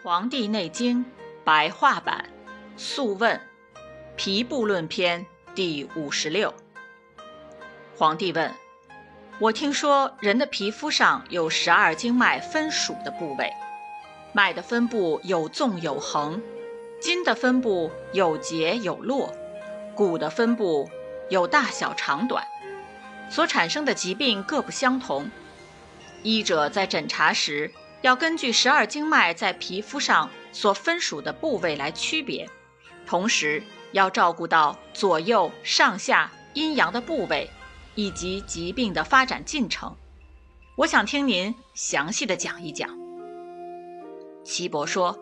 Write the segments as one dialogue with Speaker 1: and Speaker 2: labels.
Speaker 1: 《黄帝内经》白话版《素问·皮部论篇》第五十六。皇帝问：我听说人的皮肤上有十二经脉分属的部位，脉的分布有纵有横，筋的分布有结有络，骨的分布有大小长短，所产生的疾病各不相同。医者在诊查时。要根据十二经脉在皮肤上所分属的部位来区别，同时要照顾到左右上下阴阳的部位以及疾病的发展进程。我想听您详细的讲一讲。岐伯说，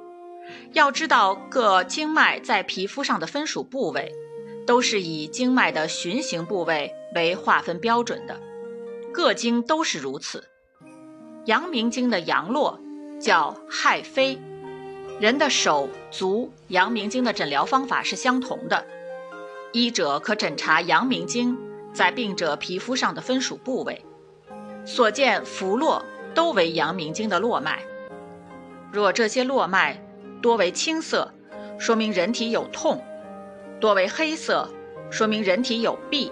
Speaker 1: 要知道各经脉在皮肤上的分属部位，都是以经脉的循行部位为划分标准的，各经都是如此。阳明经的阳络叫亥飞，人的手足阳明经的诊疗方法是相同的。医者可诊查阳明经在病者皮肤上的分属部位，所见浮络都为阳明经的络脉。若这些络脉多为青色，说明人体有痛；多为黑色，说明人体有痹；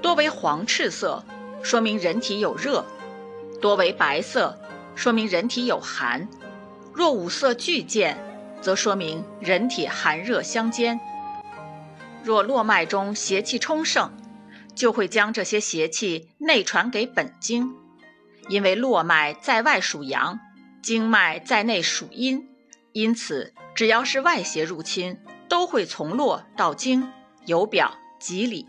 Speaker 1: 多为黄赤色，说明人体有热。多为白色，说明人体有寒；若五色俱见，则说明人体寒热相间。若络脉中邪气充盛，就会将这些邪气内传给本经，因为络脉在外属阳，经脉在内属阴，因此只要是外邪入侵，都会从络到经，由表及里。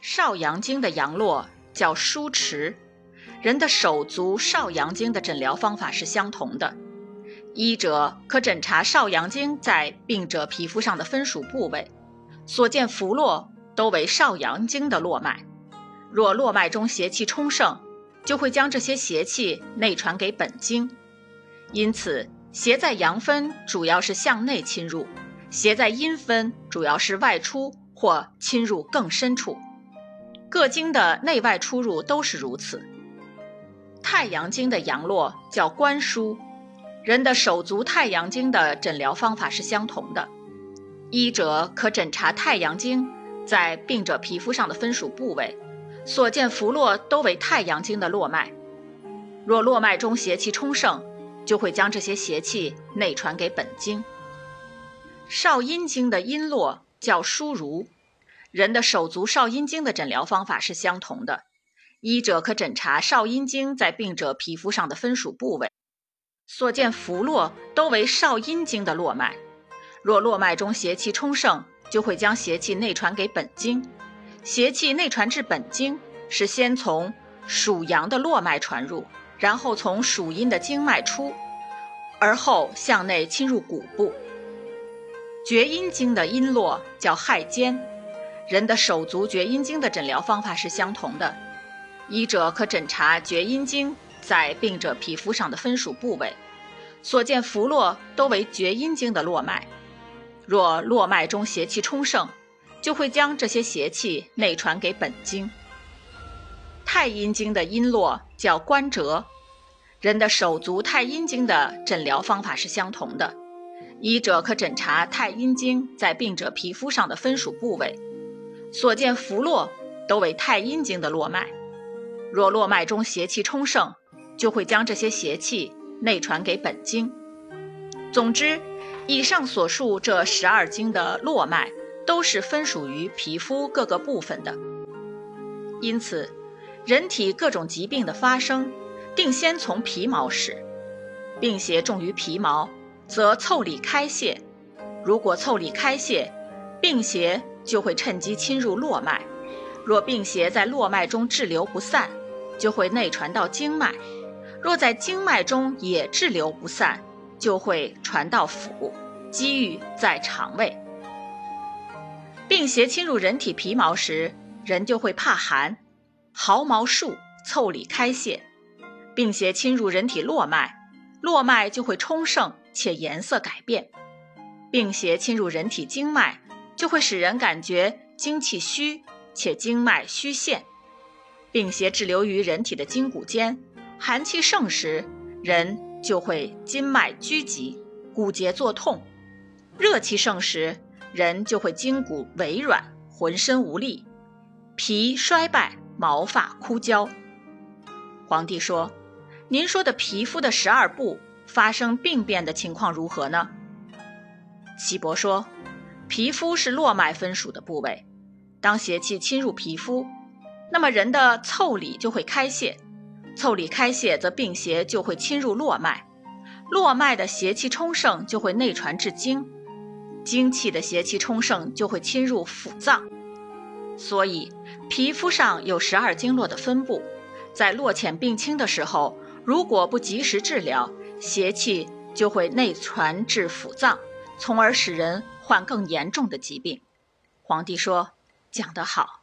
Speaker 1: 少阳经的阳络叫舒池。人的手足少阳经的诊疗方法是相同的，医者可诊查少阳经在病者皮肤上的分属部位，所见浮络都为少阳经的络脉。若络脉中邪气充盛，就会将这些邪气内传给本经。因此，邪在阳分主要是向内侵入，邪在阴分主要是外出或侵入更深处。各经的内外出入都是如此。太阳经的阳络叫关枢，人的手足太阳经的诊疗方法是相同的。医者可诊查太阳经在病者皮肤上的分属部位，所见浮络都为太阳经的络脉。若络脉中邪气充盛，就会将这些邪气内传给本经。少阴经的阴络叫枢濡，人的手足少阴经的诊疗方法是相同的。医者可诊查少阴经在病者皮肤上的分属部位，所见浮络都为少阴经的络脉。若络脉中邪气充盛，就会将邪气内传给本经。邪气内传至本经，是先从属阳的络脉传入，然后从属阴的经脉出，而后向内侵入骨部。厥阴经的阴络叫亥间，人的手足厥阴经的诊疗方法是相同的。医者可诊查厥阴经在病者皮肤上的分属部位，所见浮络都为厥阴经的络脉。若络脉中邪气充盛，就会将这些邪气内传给本经。太阴经的阴络叫关折，人的手足太阴经的诊疗方法是相同的。医者可诊查太阴经在病者皮肤上的分属部位，所见浮络都为太阴经的络脉。若络脉中邪气充盛，就会将这些邪气内传给本经。总之，以上所述这十二经的络脉都是分属于皮肤各个部分的。因此，人体各种疾病的发生，定先从皮毛始。病邪重于皮毛，则腠理开泄；如果腠理开泄，病邪就会趁机侵入络脉。若病邪在络脉中滞留不散，就会内传到经脉，若在经脉中也滞留不散，就会传到腑，积郁在肠胃。病邪侵入人体皮毛时，人就会怕寒，毫毛竖，腠理开泄；病邪侵入人体络脉，络脉就会充盛且颜色改变；病邪侵入人体经脉，就会使人感觉精气虚且经脉虚陷。病邪滞留于人体的筋骨间，寒气盛时，人就会筋脉拘急，骨节作痛；热气盛时，人就会筋骨萎软，浑身无力，脾衰败，毛发枯焦。皇帝说：“您说的皮肤的十二部发生病变的情况如何呢？”岐伯说：“皮肤是络脉分属的部位，当邪气侵入皮肤，那么人的腠理就会开泄，腠理开泄则病邪就会侵入络脉，络脉的邪气充盛就会内传至经，精气的邪气充盛就会侵入腑脏，所以皮肤上有十二经络的分布。”在络浅病轻的时候，如果不及时治疗，邪气就会内传至腑脏，从而使人患更严重的疾病。皇帝说：“讲得好。”